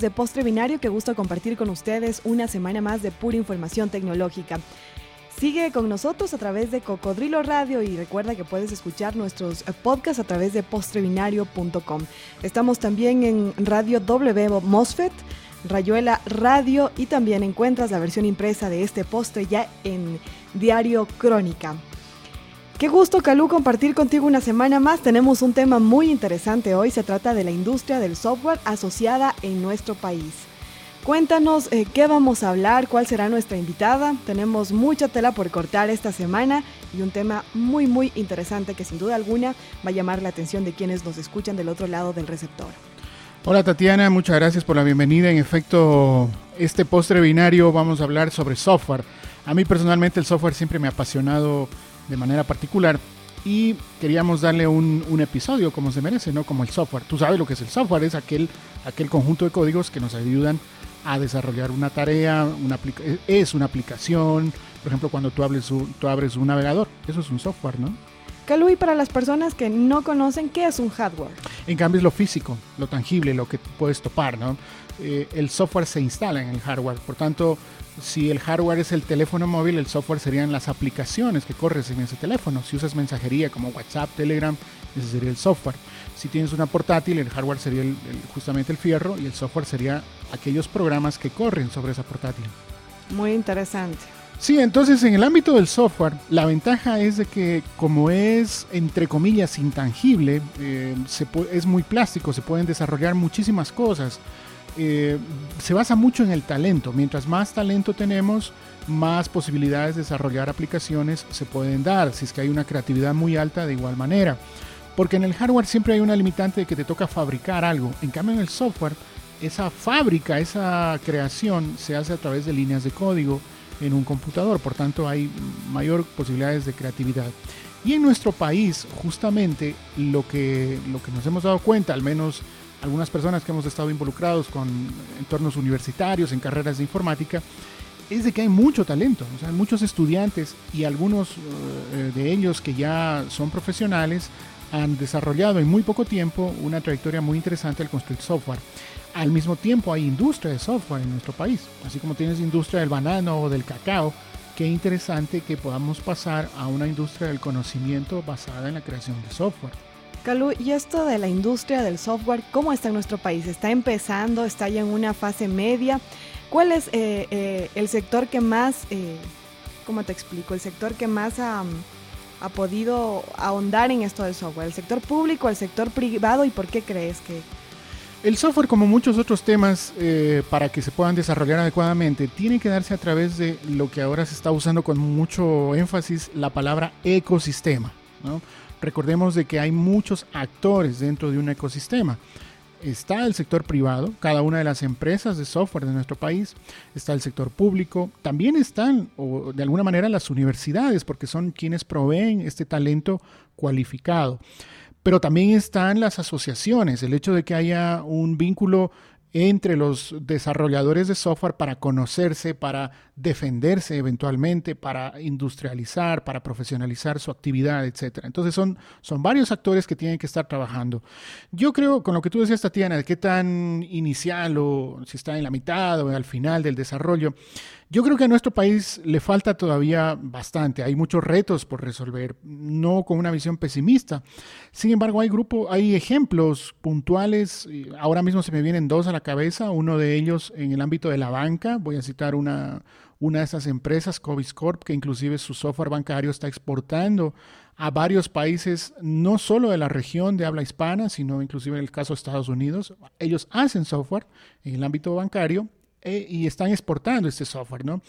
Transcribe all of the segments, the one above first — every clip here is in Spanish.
de Postre Binario, qué gusto compartir con ustedes una semana más de pura información tecnológica. Sigue con nosotros a través de Cocodrilo Radio y recuerda que puedes escuchar nuestros eh, podcasts a través de postrebinario.com. Estamos también en Radio W Mosfet, Rayuela Radio y también encuentras la versión impresa de este postre ya en Diario Crónica. Qué gusto, Calú, compartir contigo una semana más. Tenemos un tema muy interesante hoy. Se trata de la industria del software asociada en nuestro país. Cuéntanos eh, qué vamos a hablar, cuál será nuestra invitada. Tenemos mucha tela por cortar esta semana y un tema muy, muy interesante que sin duda alguna va a llamar la atención de quienes nos escuchan del otro lado del receptor. Hola Tatiana, muchas gracias por la bienvenida. En efecto, este postre binario vamos a hablar sobre software. A mí personalmente el software siempre me ha apasionado de manera particular y queríamos darle un, un, episodio como se merece, ¿no? Como el software. Tú sabes lo que es el software, es aquel, aquel conjunto de códigos que nos ayudan a desarrollar una tarea, una es una aplicación, por ejemplo, cuando tú, hables tú abres un navegador, eso es un software, ¿no? Calui, para las personas que no conocen, ¿qué es un hardware? En cambio es lo físico, lo tangible, lo que puedes topar, ¿no? Eh, el software se instala en el hardware, por tanto, si el hardware es el teléfono móvil, el software serían las aplicaciones que corres en ese teléfono. Si usas mensajería como WhatsApp, Telegram, ese sería el software. Si tienes una portátil, el hardware sería justamente el fierro y el software sería aquellos programas que corren sobre esa portátil. Muy interesante. Sí, entonces en el ámbito del software, la ventaja es de que como es, entre comillas, intangible, eh, es muy plástico, se pueden desarrollar muchísimas cosas. Eh, se basa mucho en el talento. Mientras más talento tenemos, más posibilidades de desarrollar aplicaciones se pueden dar, si es que hay una creatividad muy alta de igual manera. Porque en el hardware siempre hay una limitante de que te toca fabricar algo. En cambio en el software, esa fábrica, esa creación se hace a través de líneas de código en un computador, por tanto hay mayor posibilidades de creatividad. Y en nuestro país, justamente lo que, lo que nos hemos dado cuenta, al menos algunas personas que hemos estado involucrados con entornos universitarios, en carreras de informática, es de que hay mucho talento, o sea, muchos estudiantes y algunos eh, de ellos que ya son profesionales han desarrollado en muy poco tiempo una trayectoria muy interesante al construir software. Al mismo tiempo hay industria de software en nuestro país, así como tienes industria del banano o del cacao. Qué interesante que podamos pasar a una industria del conocimiento basada en la creación de software. Calú, ¿y esto de la industria del software, cómo está en nuestro país? ¿Está empezando? ¿Está ya en una fase media? ¿Cuál es eh, eh, el sector que más, eh, cómo te explico, el sector que más ha, ha podido ahondar en esto del software? ¿El sector público, el sector privado y por qué crees que, el software, como muchos otros temas, eh, para que se puedan desarrollar adecuadamente, tiene que darse a través de lo que ahora se está usando con mucho énfasis, la palabra ecosistema. Recordemos de que hay muchos actores dentro de un ecosistema. Está el sector privado, cada una de las empresas de software de nuestro país, está el sector público, también están, o de alguna manera, las universidades, porque son quienes proveen este talento cualificado. Pero también están las asociaciones, el hecho de que haya un vínculo entre los desarrolladores de software para conocerse, para defenderse eventualmente, para industrializar, para profesionalizar su actividad, etc. Entonces son, son varios actores que tienen que estar trabajando. Yo creo, con lo que tú decías, Tatiana, de qué tan inicial o si está en la mitad o al final del desarrollo, yo creo que a nuestro país le falta todavía bastante, hay muchos retos por resolver, no con una visión pesimista. Sin embargo, hay grupo, hay ejemplos puntuales, ahora mismo se me vienen dos a la cabeza, uno de ellos en el ámbito de la banca, voy a citar una, una de esas empresas, Covis Corp, que inclusive su software bancario está exportando a varios países, no solo de la región de habla hispana, sino inclusive en el caso de Estados Unidos. Ellos hacen software en el ámbito bancario eh, y están exportando este software, ¿no?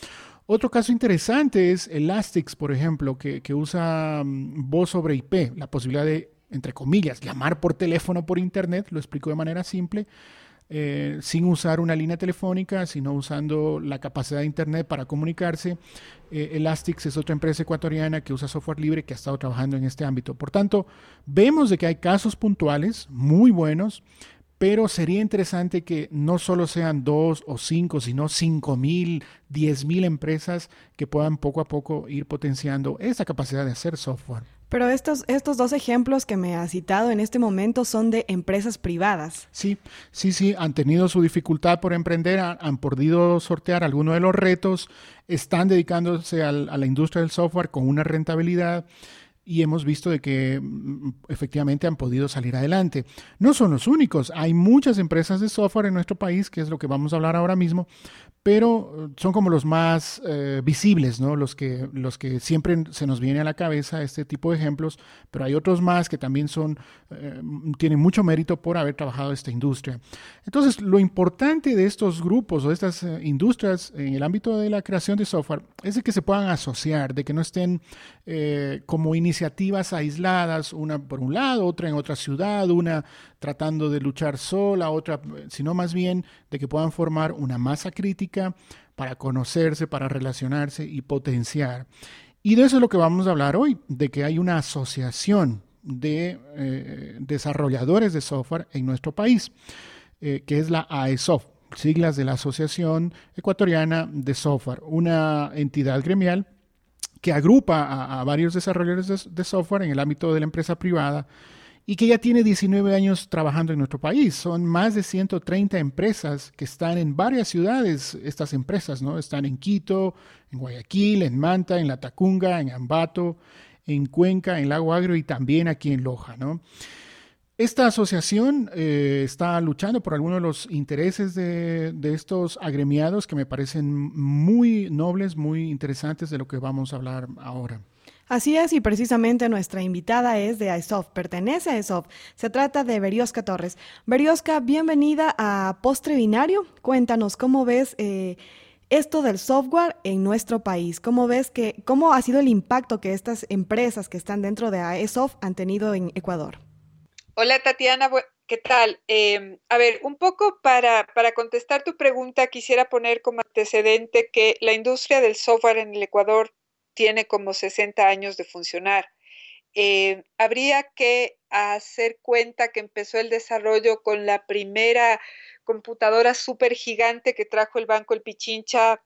Otro caso interesante es Elastix, por ejemplo, que, usa mm, voz sobre IP, la posibilidad de, entre comillas, llamar por teléfono por Internet, lo explico de manera simple, eh, sin usar una línea telefónica, sino usando la capacidad de Internet para comunicarse. Eh, Elastix es otra empresa ecuatoriana que usa software libre que ha estado trabajando en este ámbito. Por tanto, vemos de que hay casos puntuales muy buenos, pero sería interesante que no solo sean dos o cinco, sino cinco mil, diez mil empresas que puedan poco a poco ir potenciando esa capacidad de hacer software. Pero estos, estos dos ejemplos que me ha citado en este momento son de empresas privadas. Sí, sí, sí, han tenido su dificultad por emprender, han, podido sortear algunos de los retos, están dedicándose a la industria del software con una rentabilidad y hemos visto de que mm, efectivamente han podido salir adelante. No son los únicos, hay muchas empresas de software en nuestro país, que es lo que vamos a hablar ahora mismo, pero eh, son como los más eh, visibles, ¿no? Los que, siempre se nos viene a la cabeza este tipo de ejemplos, pero hay otros más que también son, eh, tienen mucho mérito por haber trabajado esta industria. Entonces, lo importante de estos grupos o de estas industrias en el ámbito de la creación de software es de que se puedan asociar, de que no estén como iniciativas aisladas, una por un lado, otra en otra ciudad, una tratando de luchar sola, otra, sino más bien de que puedan formar una masa crítica para conocerse, para relacionarse y potenciar. Y de eso es lo que vamos a hablar hoy, de que hay una asociación de eh, desarrolladores de software en nuestro país, eh, que es la AESOF, siglas de la Asociación Ecuatoriana de Software, una entidad gremial que agrupa a, varios desarrolladores de software en el ámbito de la empresa privada y que ya tiene 19 años trabajando en nuestro país. Son más de 130 empresas que están en varias ciudades, estas empresas, ¿no? Están en Quito, en Guayaquil, en Manta, en La Tacunga, en Ambato, en Cuenca, en Lago Agrio y también aquí en Loja, ¿no? Esta asociación eh, está luchando por algunos de los intereses de, de, estos agremiados que me parecen muy nobles, muy interesantes de lo que vamos a hablar ahora. Así es, y precisamente nuestra invitada es de ISOF, pertenece a ISOF. Se trata de Berioska Torres. Berioska, bienvenida a Postre Binario. Cuéntanos cómo ves eh, esto del software en nuestro país. ¿Cómo ves que, cómo ha sido el impacto que estas empresas que están dentro de ISOF han tenido en Ecuador? Hola Tatiana, ¿qué tal? Em, a ver, un poco para, para contestar tu pregunta, quisiera poner como antecedente que la industria del software en el Ecuador tiene como 60 años de funcionar. Eh, habría que hacer cuenta que empezó el desarrollo con la primera computadora súper gigante que trajo el Banco El Pichincha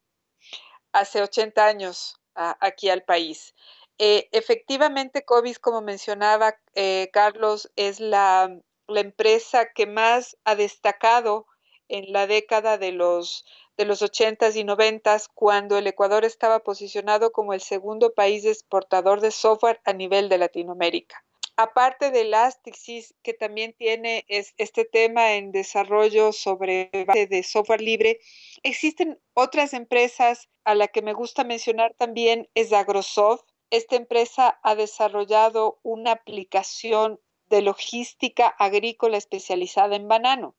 hace 80 años aquí al país. Eh, efectivamente, COVID, como mencionaba eh, Carlos, es la empresa que más ha destacado en la década de los de los 80s y 90s, cuando el Ecuador estaba posicionado como el segundo país exportador de software a nivel de Latinoamérica. Aparte de Elasticsearch, que también tiene este tema en desarrollo sobre base de software libre, existen otras empresas a la que me gusta mencionar también es Agrosoft. Esta empresa ha desarrollado una aplicación de logística agrícola especializada en banano.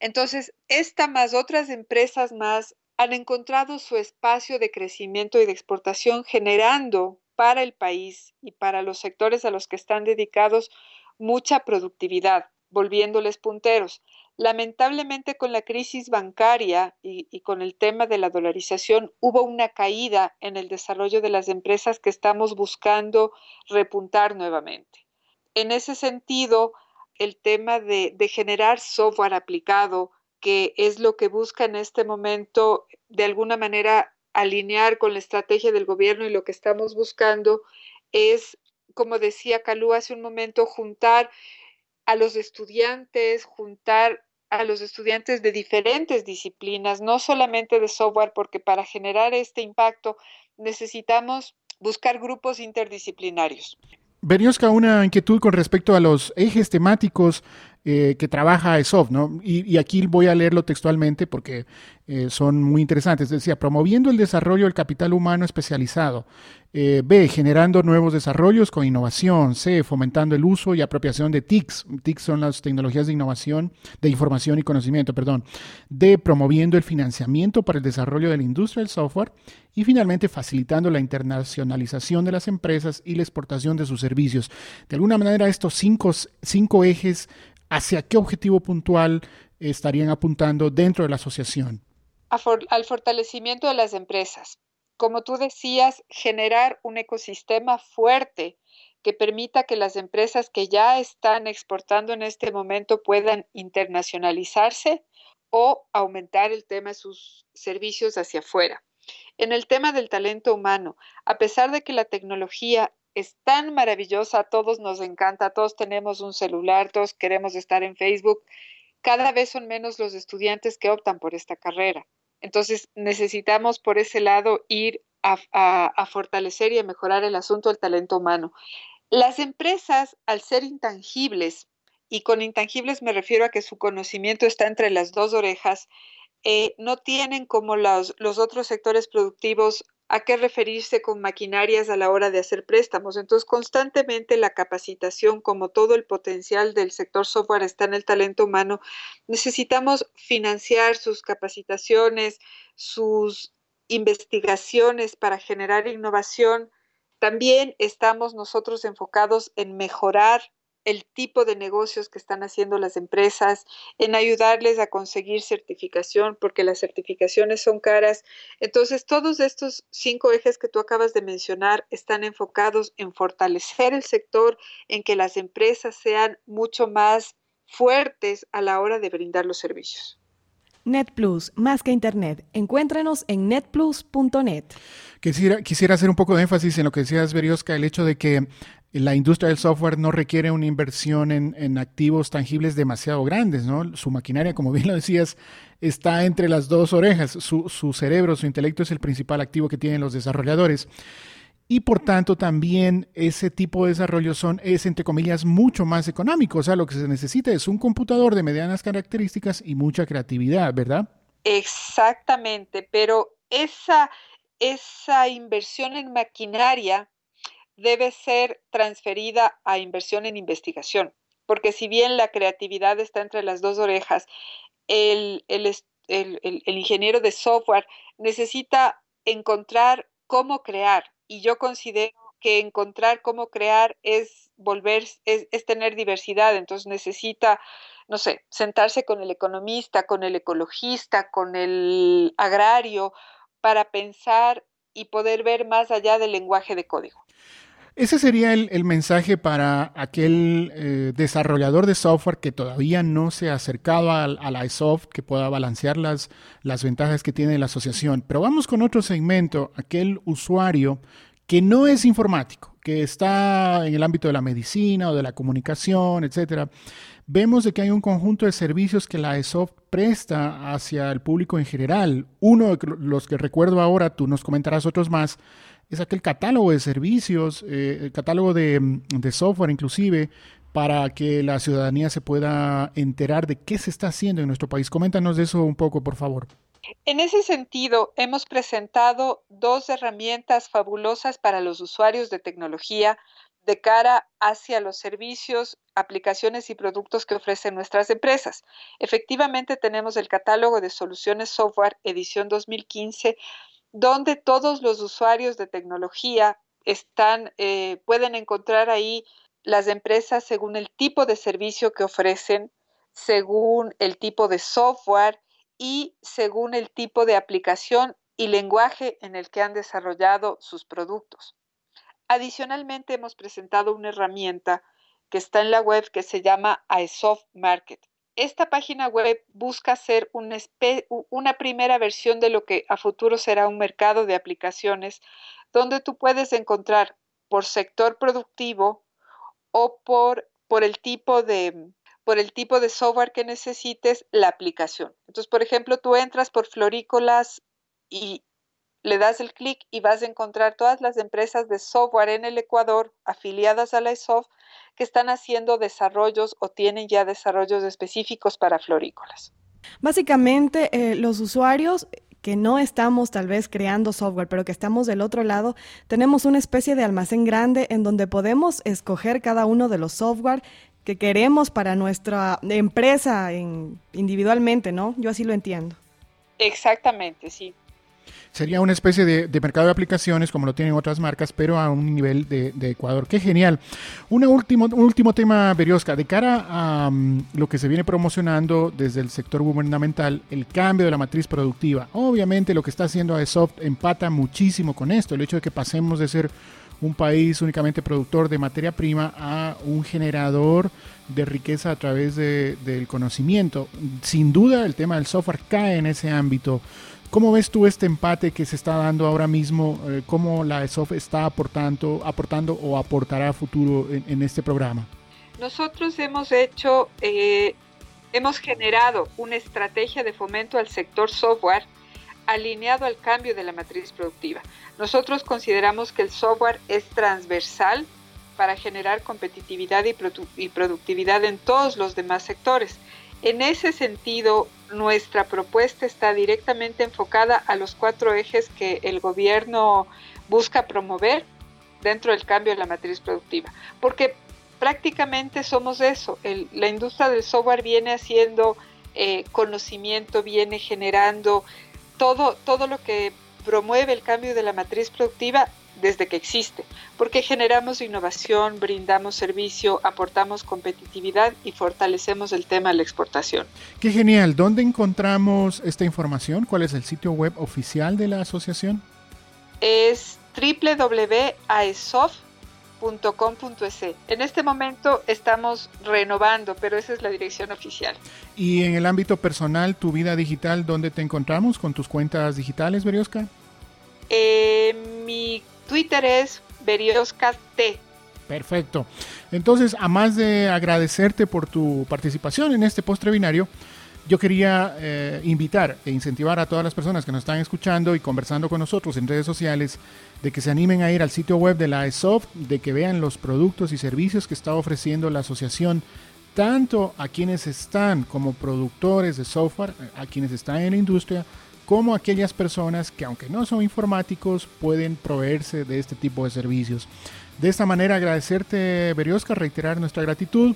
Entonces, esta más otras empresas más han encontrado su espacio de crecimiento y de exportación generando para el país y para los sectores a los que están dedicados mucha productividad, volviéndoles punteros. Lamentablemente con la crisis bancaria y, con el tema de la dolarización hubo una caída en el desarrollo de las empresas que estamos buscando repuntar nuevamente. En ese sentido, el tema de, generar software aplicado, que es lo que busca en este momento de alguna manera alinear con la estrategia del gobierno y lo que estamos buscando es, como decía Calú hace un momento, juntar a los estudiantes, juntar a los estudiantes de diferentes disciplinas, no solamente de software, porque para generar este impacto necesitamos buscar grupos interdisciplinarios. Berioska, una inquietud con respecto a los ejes temáticos eh, que trabaja ESOF, ¿no? Y, aquí voy a leerlo textualmente porque eh, son muy interesantes. Decía, promoviendo el desarrollo del capital humano especializado. Eh, B, generando nuevos desarrollos con innovación. C, fomentando el uso y apropiación de TICs. TICs son las tecnologías de innovación, de información y conocimiento, perdón. D, promoviendo el financiamiento para el desarrollo de la industria del software. Y finalmente, facilitando la internacionalización de las empresas y la exportación de sus servicios. De alguna manera, estos cinco, cinco ejes ¿hacia qué objetivo puntual estarían apuntando dentro de la asociación? al fortalecimiento de las empresas. Como tú decías, generar un ecosistema fuerte que permita que las empresas que ya están exportando en este momento puedan internacionalizarse o aumentar el tema de sus servicios hacia afuera. En el tema del talento humano, a pesar de que la tecnología es tan maravillosa, a todos nos encanta, todos tenemos un celular, todos queremos estar en Facebook. Cada vez son menos los estudiantes que optan por esta carrera. Entonces necesitamos por ese lado ir a, fortalecer y a mejorar el asunto del talento humano. Las empresas, al ser intangibles, y con intangibles me refiero a que su conocimiento está entre las dos orejas, eh, no tienen como los otros sectores productivos a qué referirse con maquinarias a la hora de hacer préstamos. Entonces, constantemente la capacitación, como todo el potencial del sector software está en el talento humano, necesitamos financiar sus capacitaciones, sus investigaciones para generar innovación. También estamos nosotros enfocados en mejorar el tipo de negocios que están haciendo las empresas, en ayudarles a conseguir certificación, porque las certificaciones son caras. Entonces, todos estos cinco ejes que tú acabas de mencionar están enfocados en fortalecer el sector, en que las empresas sean mucho más fuertes a la hora de brindar los servicios. NetPlus, más que Internet. Encuéntranos en netplus.net. Quisiera, quisiera hacer un poco de énfasis en lo que decías, Berioska, el hecho de que la industria del software no requiere una inversión en, activos tangibles demasiado grandes, ¿no? Su maquinaria, como bien lo decías, está entre las dos orejas. Su, su cerebro, su intelecto es el principal activo que tienen los desarrolladores. Y por tanto también ese tipo de desarrollo son, es entre comillas mucho más económico. O sea, lo que se necesita es un computador de medianas características y mucha creatividad, ¿verdad? Exactamente, pero esa, esa inversión en maquinaria debe ser transferida a inversión en investigación, porque si bien la creatividad está entre las dos orejas, el, ingeniero de software necesita encontrar cómo crear y yo considero que encontrar cómo crear es volver, es, es, tener diversidad, entonces necesita, no sé, sentarse con el economista, con el ecologista, con el agrario, para pensar y poder ver más allá del lenguaje de código. Ese sería el, mensaje para aquel eh, desarrollador de software que todavía no se ha acercado al, al iSoft, que pueda balancear las, las ventajas que tiene la asociación. Pero vamos con otro segmento, aquel usuario que no es informático, que está en el ámbito de la medicina o de la comunicación, etcétera. Vemos de que hay un conjunto de servicios que la iSoft presta hacia el público en general. Uno de los que recuerdo ahora, tú nos comentarás otros más, es aquel catálogo de servicios, eh, el catálogo de, de software inclusive, para que la ciudadanía se pueda enterar de qué se está haciendo en nuestro país. Coméntanos de eso un poco, por favor. En ese sentido, hemos presentado dos herramientas fabulosas para los usuarios de tecnología de cara hacia los servicios, aplicaciones y productos que ofrecen nuestras empresas. Efectivamente, tenemos el catálogo de soluciones software edición 2015 donde todos los usuarios de tecnología están, eh, pueden encontrar ahí las empresas según el tipo de servicio que ofrecen, según el tipo de software y según el tipo de aplicación y lenguaje en el que han desarrollado sus productos. Adicionalmente, hemos presentado una herramienta que está en la web que se llama iSoft Market esta página web busca ser una, primera versión de lo que a futuro será un mercado de aplicaciones donde tú puedes encontrar por sector productivo o por, por, el tipo de, por el tipo de software que necesites la aplicación. Entonces, por ejemplo, tú entras por florícolas y le das el clic y vas a encontrar todas las empresas de software en el Ecuador afiliadas a la ESOF que están haciendo desarrollos o tienen ya desarrollos específicos para florícolas. Básicamente, eh, los usuarios que no estamos tal vez creando software, pero que estamos del otro lado, tenemos una especie de almacén grande en donde podemos escoger cada uno de los software que queremos para nuestra empresa individualmente, ¿no? Yo así lo entiendo. Exactamente, sí. Sería una especie de, mercado de aplicaciones como lo tienen otras marcas, pero a un nivel de, Ecuador. Qué genial. Una último, un último tema, Berioska, de cara a mm, lo que se viene promocionando desde el sector gubernamental, el cambio de la matriz productiva. Obviamente lo que está haciendo AESoft empata muchísimo con esto, el hecho de que pasemos de ser un país únicamente productor de materia prima a un generador de riqueza a través de, del conocimiento. Sin duda el tema del software cae en ese ámbito. ¿Cómo ves tú este empate que se está dando ahora mismo? Eh, ¿Cómo la ESOF está aportando, aportando o aportará futuro en, este programa? Nosotros hemos hecho, eh, hemos generado una estrategia de fomento al sector software alineado al cambio de la matriz productiva. Nosotros consideramos que el software es transversal para generar competitividad y, y productividad en todos los demás sectores. En ese sentido, nuestra propuesta está directamente enfocada a los cuatro ejes que el gobierno busca promover dentro del cambio de la matriz productiva, porque prácticamente somos eso. la industria del software viene haciendo eh, conocimiento, viene generando todo, todo lo que promueve el cambio de la matriz productiva desde que existe, porque generamos innovación, brindamos servicio, aportamos competitividad y fortalecemos el tema de la exportación. Qué genial. ¿Dónde encontramos esta información? ¿Cuál es el sitio web oficial de la asociación? Es www.aesof.com.es. En este momento estamos renovando, pero esa es la dirección oficial. Y en el ámbito personal, tu vida digital, ¿dónde te encontramos con tus cuentas digitales, Berioska? Eh, mi Twitter es T. Perfecto. Entonces, a más de agradecerte por tu participación en este postre binario, yo quería eh, invitar e incentivar a todas las personas que nos están escuchando y conversando con nosotros en redes sociales de que se animen a ir al sitio web de la ESOF, de que vean los productos y servicios que está ofreciendo la asociación, tanto a quienes están como productores de software, a quienes están en la industria, como aquellas personas que aunque no son informáticos pueden proveerse de este tipo de servicios. De esta manera agradecerte Berioska, reiterar nuestra gratitud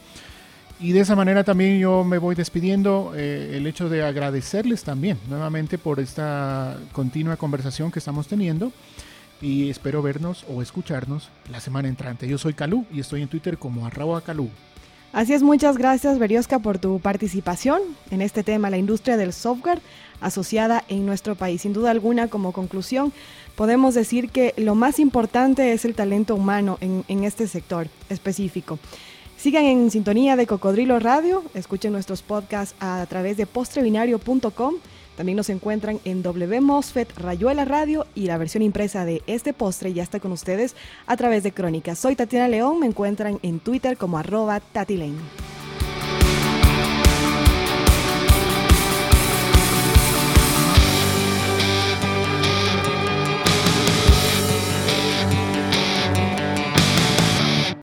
y de esa manera también yo me voy despidiendo eh, el hecho de agradecerles también nuevamente por esta continua conversación que estamos teniendo y espero vernos o escucharnos la semana entrante. Yo soy Calú y estoy en Twitter como arroba Calú. Así es, muchas gracias Berioska por tu participación en este tema, la industria del software asociada en nuestro país. Sin duda alguna, como conclusión, podemos decir que lo más importante es el talento humano en, este sector específico. Sigan en sintonía de Cocodrilo Radio, escuchen nuestros podcasts a través de postrebinario.com. También nos encuentran en WMOSFET Rayuela Radio y la versión impresa de este postre ya está con ustedes a través de Crónicas. Soy Tatiana León, me encuentran en Twitter como arroba.